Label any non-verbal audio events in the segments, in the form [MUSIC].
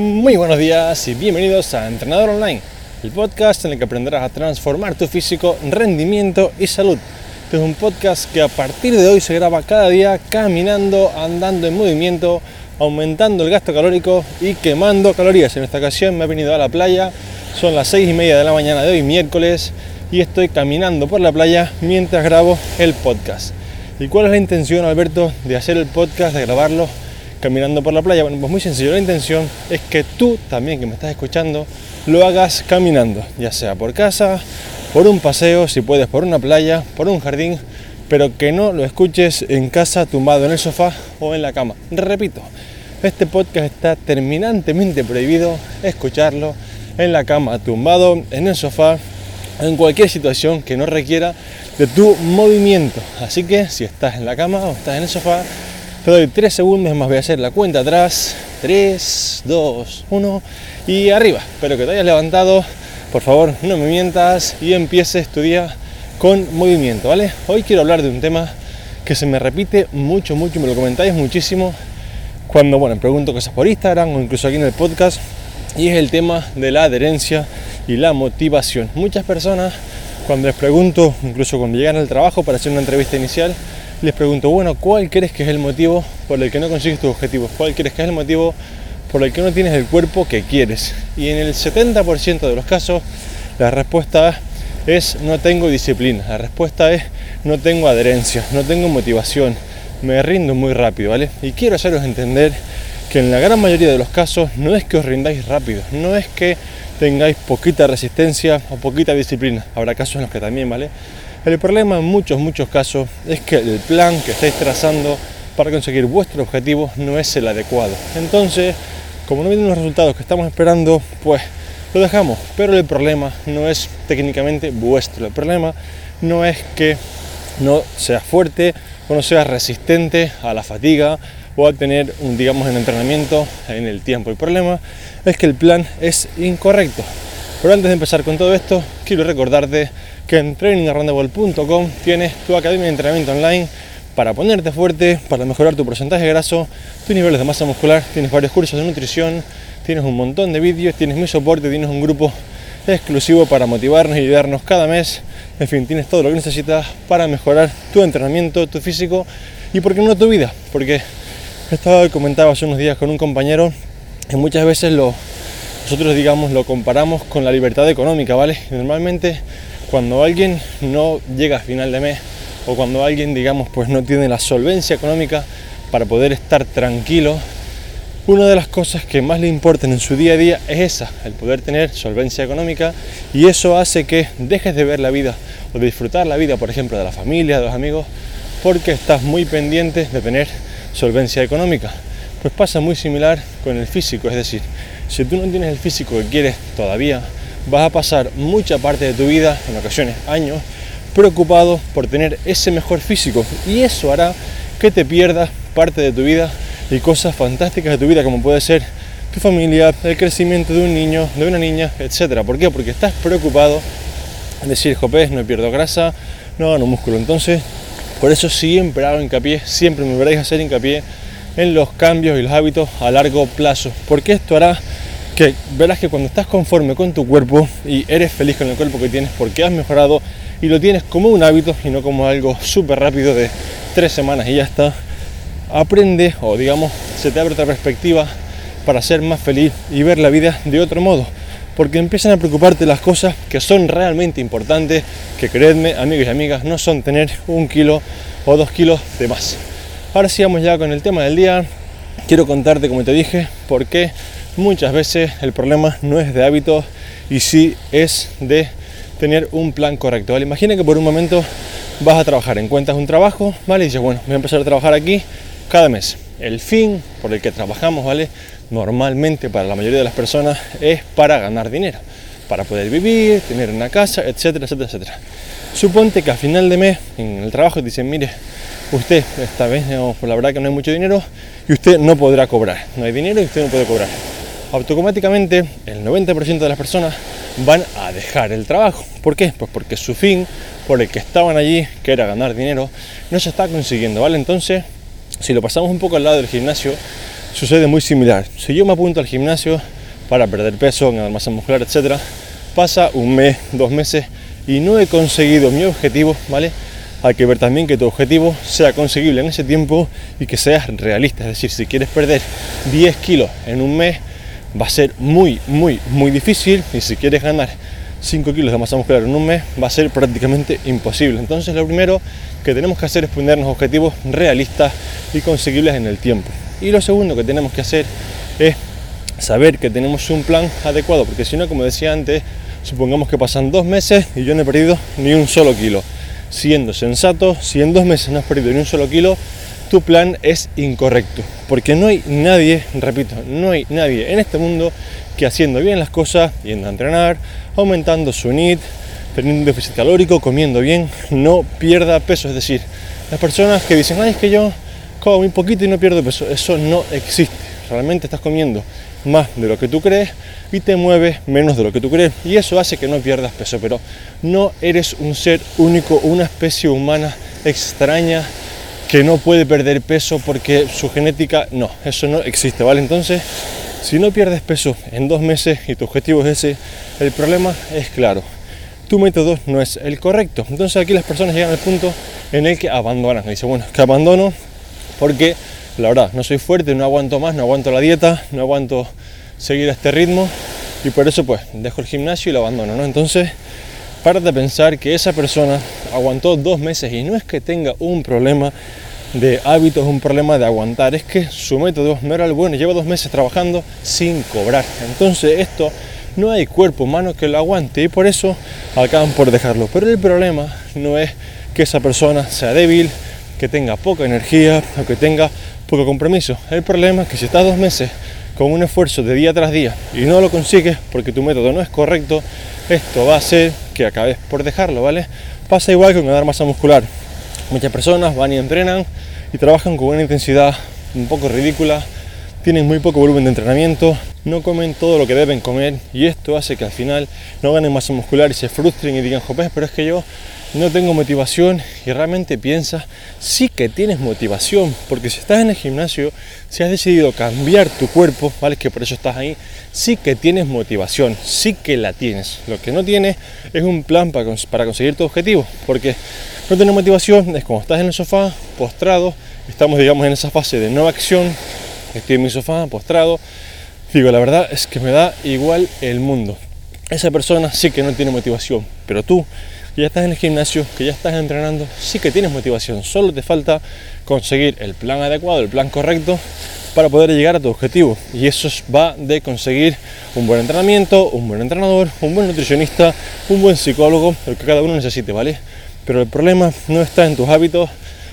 Muy buenos días y bienvenidos a Entrenador Online, el podcast en el que aprenderás a transformar tu físico, rendimiento y salud. Este es un podcast que a partir de hoy se graba cada día caminando, andando en movimiento, aumentando el gasto calórico y quemando calorías. En esta ocasión me he venido a la playa, son las seis y media de la mañana de hoy, miércoles, y estoy caminando por la playa mientras grabo el podcast. ¿Y cuál es la intención, Alberto, de hacer el podcast, de grabarlo caminando por la playa? Bueno, pues muy sencillo, la intención es que tú también que me estás escuchando lo hagas caminando, ya sea por casa, por un paseo, si puedes por una playa, por un jardín, pero que no lo escuches en casa tumbado en el sofá o en la cama. Repito, este podcast está terminantemente prohibido escucharlo en la cama, tumbado en el sofá, en cualquier situación que no requiera de tu movimiento. Así que si estás en la cama o estás en el sofá, te doy 3 segundos más, voy a hacer la cuenta atrás. 3, 2, 1 y arriba. Espero que te hayas levantado. Por favor, no me mientas y empieces tu día con movimiento, ¿vale? Hoy quiero hablar de un tema que se me repite mucho, mucho, me lo comentáis muchísimo cuando, bueno, pregunto cosas por Instagram o incluso aquí en el podcast y es el tema de la adherencia y la motivación. Muchas personas cuando les pregunto, incluso cuando llegan al trabajo para hacer una entrevista inicial, les pregunto, bueno, ¿cuál crees que es el motivo por el que no consigues tus objetivos? ¿Cuál crees que es el motivo por el que no tienes el cuerpo que quieres? Y en el 70% de los casos, la respuesta es no tengo disciplina. La respuesta es no tengo adherencia, no tengo motivación, me rindo muy rápido, ¿vale? Y quiero haceros entender que en la gran mayoría de los casos no es que os rindáis rápido, no es que tengáis poquita resistencia o poquita disciplina. Habrá casos en los que también, ¿vale? El problema en muchos, muchos casos es que el plan que estáis trazando para conseguir vuestro objetivo no es el adecuado. Entonces, como no vienen los resultados que estamos esperando, pues lo dejamos. Pero el problema no es técnicamente vuestro. El problema no es que no seas fuerte o no seas resistente a la fatiga o a tener digamos, un entrenamiento en el tiempo. El problema es que el plan es incorrecto. Pero antes de empezar con todo esto, quiero recordarte que en trainingarrandable.com tienes tu academia de entrenamiento online para ponerte fuerte, para mejorar tu porcentaje graso, tus niveles de masa muscular, tienes varios cursos de nutrición, tienes un montón de vídeos, tienes mi soporte, tienes un grupo exclusivo para motivarnos y ayudarnos cada mes. En fin, tienes todo lo que necesitas para mejorar tu entrenamiento, tu físico y, por qué no, tu vida. Porque estaba comentaba hace unos días con un compañero que muchas veces lo, nosotros, digamos, lo comparamos con la libertad económica, ¿vale? normalmente cuando alguien no llega a final de mes o cuando alguien, digamos, pues no tiene la solvencia económica para poder estar tranquilo, una de las cosas que más le importan en su día a día es esa, el poder tener solvencia económica y eso hace que dejes de ver la vida o de disfrutar la vida, por ejemplo, de la familia, de los amigos, porque estás muy pendiente de tener solvencia económica. Pues pasa muy similar con el físico, es decir, si tú no tienes el físico que quieres todavía, vas a pasar mucha parte de tu vida, en ocasiones años, preocupado por tener ese mejor físico y eso hará que te pierdas parte de tu vida y cosas fantásticas de tu vida como puede ser tu familia, el crecimiento de un niño, de una niña, etcétera. ¿Por qué? Porque estás preocupado en decir, jopés, no pierdo grasa, no gano músculo. Entonces, por eso siempre hago hincapié, siempre me veréis hacer hincapié en los cambios y los hábitos a largo plazo, porque esto hará que verás que cuando estás conforme con tu cuerpo y eres feliz con el cuerpo que tienes porque has mejorado y lo tienes como un hábito y no como algo súper rápido de tres semanas y ya está, aprende o digamos se te abre otra perspectiva para ser más feliz y ver la vida de otro modo. Porque empiezan a preocuparte las cosas que son realmente importantes, que creedme, amigos y amigas, no son tener un kilo o dos kilos de más. Ahora sí vamos ya con el tema del día. Quiero contarte, como te dije, por qué muchas veces el problema no es de hábitos y sí es de tener un plan correcto. ¿vale? Imagina que por un momento vas a trabajar, encuentras un trabajo, ¿vale? Y dices, bueno, voy a empezar a trabajar aquí cada mes. El fin por el que trabajamos, ¿vale? Normalmente para la mayoría de las personas es para ganar dinero, para poder vivir, tener una casa, etcétera, etcétera, etcétera. Suponte que a final de mes en el trabajo te dicen, mire, usted esta vez pues la verdad que no hay mucho dinero y usted no podrá cobrar. No hay dinero y usted no puede cobrar. Automáticamente el 90% de las personas van a dejar el trabajo. ¿Por qué? Pues porque su fin por el que estaban allí, que era ganar dinero, no se está consiguiendo, ¿vale? Entonces si lo pasamos un poco al lado del gimnasio, sucede muy similar. Si yo me apunto al gimnasio para perder peso, ganar masa muscular, etc., pasa un mes, dos meses y no he conseguido mi objetivo, ¿vale? Hay que ver también que tu objetivo sea conseguible en ese tiempo y que seas realista. Es decir, si quieres perder 10 kilos en un mes, va a ser muy, muy, muy difícil. Y si quieres ganar 5 kilos de masa muscular en un mes, va a ser prácticamente imposible. Entonces, lo primero que tenemos que hacer es ponernos objetivos realistas y conseguibles en el tiempo. Y lo segundo que tenemos que hacer es saber que tenemos un plan adecuado, porque si no, como decía antes, supongamos que pasan dos meses y yo no he perdido ni un solo kilo siendo sensato, si en dos meses no has perdido ni un solo kilo, tu plan es incorrecto. Porque no hay nadie, repito, no hay nadie en este mundo que haciendo bien las cosas, yendo a entrenar, aumentando su NIT, teniendo un déficit calórico, comiendo bien, no pierda peso. Es decir, las personas que dicen, ay, es que yo como muy poquito y no pierdo peso, eso no existe. Realmente estás comiendo más de lo que tú crees y te mueves menos de lo que tú crees. Y eso hace que no pierdas peso, pero no eres un ser único, una especie humana extraña que no puede perder peso porque su genética, no, eso no existe, ¿vale? Entonces, si no pierdes peso en dos meses y tu objetivo es ese, el problema es claro. Tu método no es el correcto. Entonces aquí las personas llegan al punto en el que abandonan. Y dicen, bueno, que abandono porque la verdad, no soy fuerte, no aguanto más, no aguanto la dieta, no aguanto seguir este ritmo y por eso pues dejo el gimnasio y lo abandono, ¿no? Entonces, párate a pensar que esa persona aguantó dos meses y no es que tenga un problema de hábitos, un problema de aguantar, es que su método no era el bueno, lleva dos meses trabajando sin cobrar. Entonces, esto no hay cuerpo humano que lo aguante y por eso acaban por dejarlo. Pero el problema no es que esa persona sea débil, que tenga poca energía o que tenga poco compromiso. El problema es que si estás dos meses con un esfuerzo de día tras día y no lo consigues porque tu método no es correcto, esto va a hacer que acabes por dejarlo, ¿vale? Pasa igual que con ganar masa muscular. Muchas personas van y entrenan y trabajan con una intensidad un poco ridícula, tienen muy poco volumen de entrenamiento, no comen todo lo que deben comer y esto hace que al final no ganen masa muscular y se frustren y digan, joder, pero es que yo no tengo motivación y realmente piensa sí que tienes motivación, porque si estás en el gimnasio, si has decidido cambiar tu cuerpo, ¿vale? Que por eso estás ahí, sí que tienes motivación, sí que la tienes. Lo que no tienes es un plan para, para conseguir tu objetivo, porque no tener motivación es como estás en el sofá, postrado, estamos digamos en esa fase de no acción, estoy en mi sofá, postrado, digo, la verdad es que me da igual el mundo. Esa persona sí que no tiene motivación, pero tú que ya estás en el gimnasio, que ya estás entrenando, sí que tienes motivación, solo te falta conseguir el plan adecuado, el plan correcto para poder llegar a tu objetivo. Y eso va de conseguir un buen entrenamiento, un buen entrenador, un buen nutricionista, un buen psicólogo, lo que cada uno necesite, ¿vale? Pero el problema no está en tus hábitos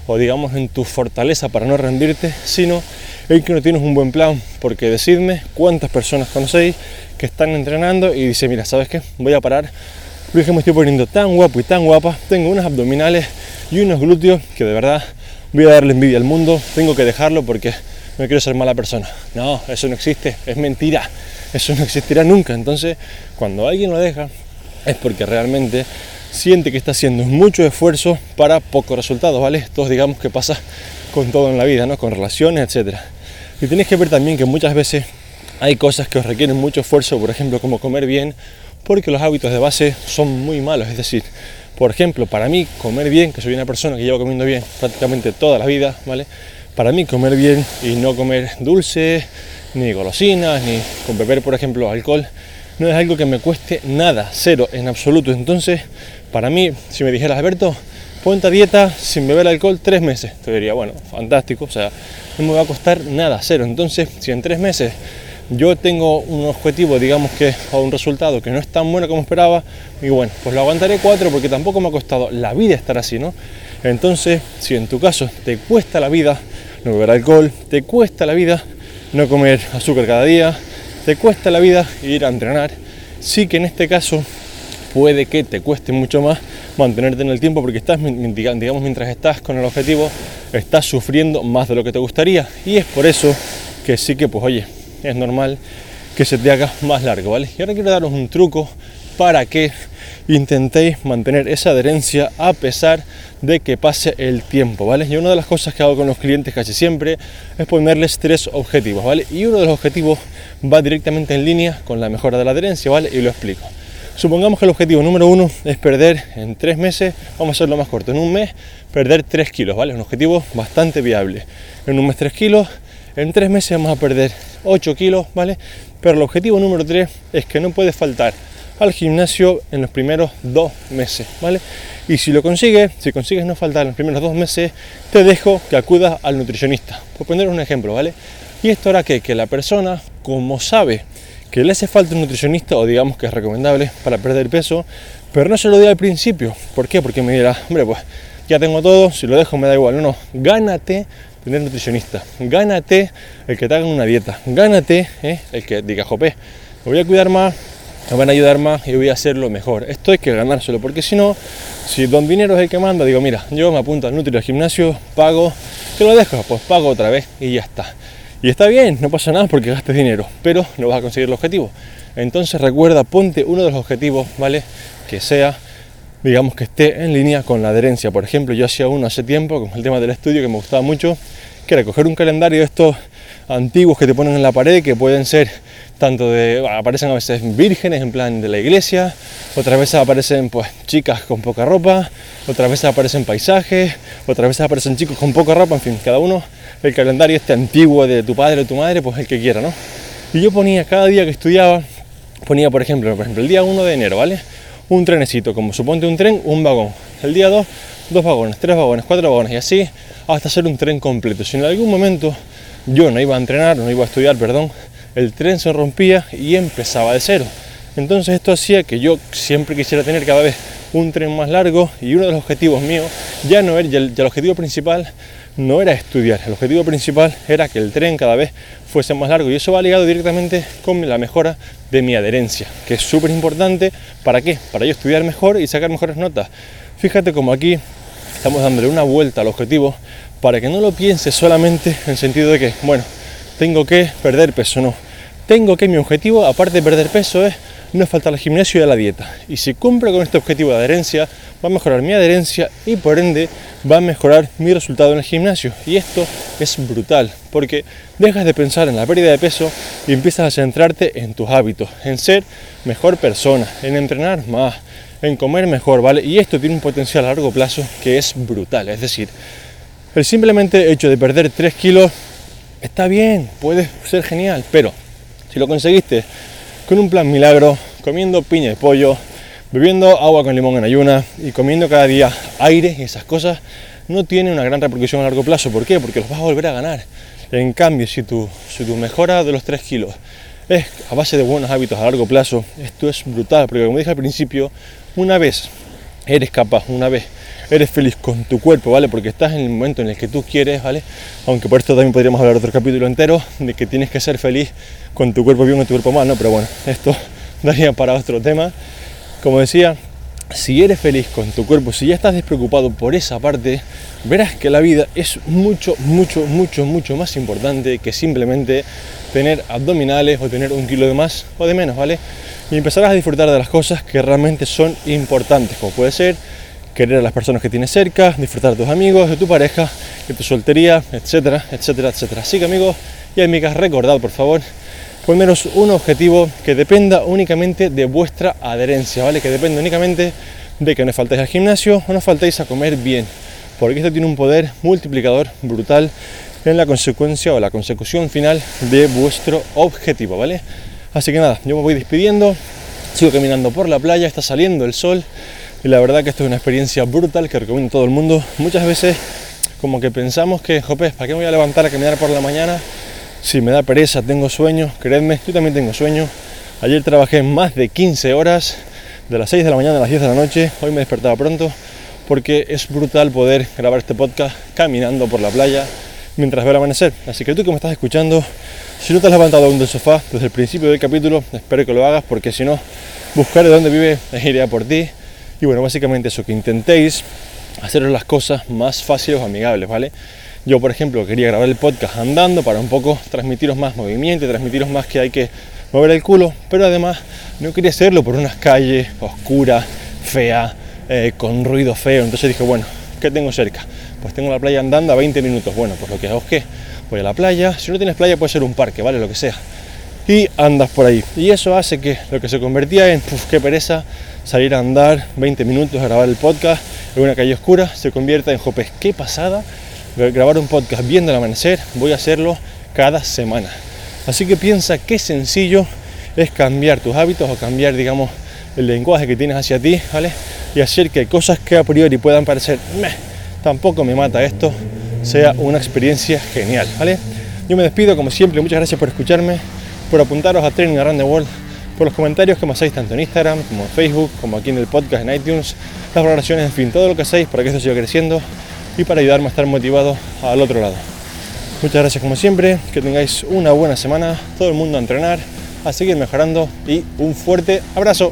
o digamos en tu fortaleza para no rendirte, sino en que no tienes un buen plan, porque decidme cuántas personas conocéis que están entrenando y dice, mira, ¿sabes qué? Voy a parar es que me estoy poniendo tan guapo y tan guapa, tengo unos abdominales y unos glúteos que de verdad voy a darle envidia al mundo, tengo que dejarlo porque no quiero ser mala persona. No, eso no existe, es mentira, eso no existirá nunca. Entonces, cuando alguien lo deja, es porque realmente siente que está haciendo mucho esfuerzo para pocos resultados, ¿vale? Esto digamos que pasa con todo en la vida, ¿no? Con relaciones, etcétera. Y tienes que ver también que muchas veces hay cosas que os requieren mucho esfuerzo, por ejemplo, como comer bien porque los hábitos de base son muy malos. Es decir, por ejemplo, para mí comer bien, que soy una persona que lleva comiendo bien prácticamente toda la vida, ¿vale? Para mí comer bien y no comer dulce, ni golosinas, ni con beber, por ejemplo, alcohol, no es algo que me cueste nada, cero, en absoluto. Entonces, para mí, si me dijeras, Alberto, ponte a dieta sin beber alcohol tres meses, te diría, bueno, fantástico, o sea, no me va a costar nada, cero. Entonces, si en tres meses yo tengo un objetivo, digamos que, o un resultado que no es tan bueno como esperaba, y bueno, pues lo aguantaré cuatro porque tampoco me ha costado la vida estar así, ¿no? Entonces, si en tu caso te cuesta la vida no beber alcohol, te cuesta la vida no comer azúcar cada día, te cuesta la vida ir a entrenar, sí que en este caso puede que te cueste mucho más mantenerte en el tiempo porque estás, digamos, mientras estás con el objetivo, estás sufriendo más de lo que te gustaría. Y es por eso que sí que, pues oye, es normal que se te haga más largo, ¿vale? Y ahora quiero daros un truco para que intentéis mantener esa adherencia a pesar de que pase el tiempo, ¿vale? Y una de las cosas que hago con los clientes casi siempre es ponerles tres objetivos, ¿vale? Y uno de los objetivos va directamente en línea con la mejora de la adherencia, ¿vale? Y lo explico. Supongamos que el objetivo número uno es perder en tres meses, vamos a hacerlo más corto, en un mes perder 3 kilos, ¿vale? Un objetivo bastante viable. En un mes 3 kilos, en tres meses vamos a perder 8 kilos, ¿vale? Pero el objetivo número 3 es que no puede faltar al gimnasio en los primeros dos meses, ¿vale? Y si lo consigues, si consigues no faltar en los primeros dos meses, te dejo que acudas al nutricionista. Por poner un ejemplo, ¿vale? Y esto hará que, que la persona, como sabe que le hace falta un nutricionista o digamos que es recomendable para perder peso, pero no se lo diga al principio. ¿Por qué? Porque me dirá, hombre, pues ya tengo todo, si lo dejo me da igual. No, no, gánate tener nutricionista, gánate el que te haga una dieta, gánate eh, el que diga, jope, me voy a cuidar más, me van a ayudar más y voy a hacerlo mejor. Esto hay que ganárselo, porque si no, si don dinero es el que manda, digo, mira, yo me apunto al Nutri al gimnasio, pago, ¿qué lo dejo? Pues pago otra vez y ya está. Y está bien, no pasa nada porque gastes dinero, pero no vas a conseguir el objetivo. Entonces recuerda, ponte uno de los objetivos, ¿vale? Que sea, digamos, que esté en línea con la adherencia. Por ejemplo, yo hacía uno hace tiempo, con el tema del estudio, que me gustaba mucho, que era coger un calendario de estos antiguos que te ponen en la pared, que pueden ser tanto de, aparecen a veces vírgenes en plan de la iglesia, otras veces aparecen pues chicas con poca ropa, otras veces aparecen paisajes, otras veces aparecen chicos con poca ropa, en fin, cada uno el calendario este antiguo de tu padre o tu madre, pues el que quiera, ¿no? Y yo ponía cada día que estudiaba, ponía por ejemplo, por ejemplo, el día 1 de enero, ¿vale? Un trenecito, como suponte un tren, un vagón. El día 2, dos vagones, tres vagones, cuatro vagones, y así hasta hacer un tren completo. Si en algún momento yo no iba a entrenar, no iba a estudiar, perdón, el tren se rompía y empezaba de cero. Entonces esto hacía que yo siempre quisiera tener cada vez un tren más largo y uno de los objetivos míos ya no era, ya el, objetivo principal no era estudiar, el objetivo principal era que el tren cada vez fuese más largo y eso va ligado directamente con la mejora de mi adherencia, que es súper importante, ¿para qué? Para yo estudiar mejor y sacar mejores notas. Fíjate como aquí estamos dándole una vuelta al objetivo para que no lo pienses solamente en el sentido de que, bueno, tengo que perder peso, no. Tengo que mi objetivo, aparte de perder peso, es no faltar al gimnasio y a la dieta. Y si cumple con este objetivo de adherencia, va a mejorar mi adherencia y por ende va a mejorar mi resultado en el gimnasio. Y esto es brutal, porque dejas de pensar en la pérdida de peso y empiezas a centrarte en tus hábitos, en ser mejor persona, en entrenar más, en comer mejor, ¿vale? Y esto tiene un potencial a largo plazo que es brutal. Es decir, el simplemente hecho de perder 3 kilos está bien, puede ser genial, pero si lo conseguiste con un plan milagro, comiendo piña y pollo, bebiendo agua con limón en ayuna y comiendo cada día aire y esas cosas, no tiene una gran repercusión a largo plazo. ¿Por qué? Porque los vas a volver a ganar. En cambio, si tu, si tu mejora de los 3 kilos es a base de buenos hábitos a largo plazo, esto es brutal, porque como dije al principio, una vez eres capaz, una vez eres feliz con tu cuerpo, ¿vale? Porque estás en el momento en el que tú quieres, ¿vale? Aunque por esto también podríamos hablar otro capítulo entero de que tienes que ser feliz con tu cuerpo bien o tu cuerpo mal, ¿no? Pero bueno, esto [LAUGHS] daría para otro tema. Como decía, si eres feliz con tu cuerpo, si ya estás despreocupado por esa parte, verás que la vida es mucho, mucho, mucho, mucho más importante que simplemente tener abdominales o tener un kilo de más o de menos, ¿vale? Y empezarás a disfrutar de las cosas que realmente son importantes, como puede ser querer a las personas que tienes cerca, disfrutar de tus amigos, de tu pareja, de tu soltería, etcétera, etcétera, etcétera. Así que amigos y amigas, recordad por favor poneros un objetivo que dependa únicamente de vuestra adherencia, ¿vale? Que dependa únicamente de que no faltéis al gimnasio o no faltéis a comer bien, porque esto tiene un poder multiplicador brutal en la consecuencia o la consecución final de vuestro objetivo, ¿vale? Así que nada, yo me voy despidiendo, sigo caminando por la playa, está saliendo el sol, y la verdad que esto es una experiencia brutal que recomiendo a todo el mundo. Muchas veces como que pensamos que, jope, ¿para qué me voy a levantar a caminar por la mañana? Si me da pereza, tengo sueño, creedme, yo también tengo sueño. Ayer trabajé más de 15 horas, de las 6 de la mañana a las 10 de la noche, hoy me despertaba pronto, porque es brutal poder grabar este podcast caminando por la playa mientras veo el amanecer. Así que tú que me estás escuchando, si no te has levantado aún del sofá desde el principio del capítulo, espero que lo hagas, porque si no, buscaré dónde vive e a por ti y bueno, básicamente eso, que intentéis hacer las cosas más fáciles o amigables, ¿vale? Yo, por ejemplo, quería grabar el podcast andando para un poco transmitiros más movimiento, transmitiros más que hay que mover el culo, pero además no quería hacerlo por unas calles oscuras, feas, eh, con ruido feo. Entonces dije, bueno, ¿qué tengo cerca? Pues tengo la playa andando a 20 minutos. Bueno, pues lo que hago es que voy a la playa. Si no tienes playa puede ser un parque, ¿vale? Lo que sea. Y andas por ahí. Y eso hace que lo que se convertía en, puf, qué pereza, salir a andar 20 minutos a grabar el podcast en una calle oscura, se convierta en, jopes, qué pasada grabar un podcast viendo el amanecer. Voy a hacerlo cada semana. Así que piensa qué sencillo es cambiar tus hábitos o cambiar, digamos, el lenguaje que tienes hacia ti, ¿vale? Y hacer que cosas que a priori puedan parecer, Meh, tampoco me mata esto, sea una experiencia genial, ¿vale? Yo me despido, como siempre, muchas gracias por escucharme, por apuntaros a Training Around the World, por los comentarios que me hacéis tanto en Instagram como en Facebook, como aquí en el podcast en iTunes, las valoraciones, en fin, todo lo que hacéis para que esto siga creciendo y para ayudarme a estar motivado al otro lado. Muchas gracias como siempre, que tengáis una buena semana, todo el mundo a entrenar, a seguir mejorando y un fuerte abrazo.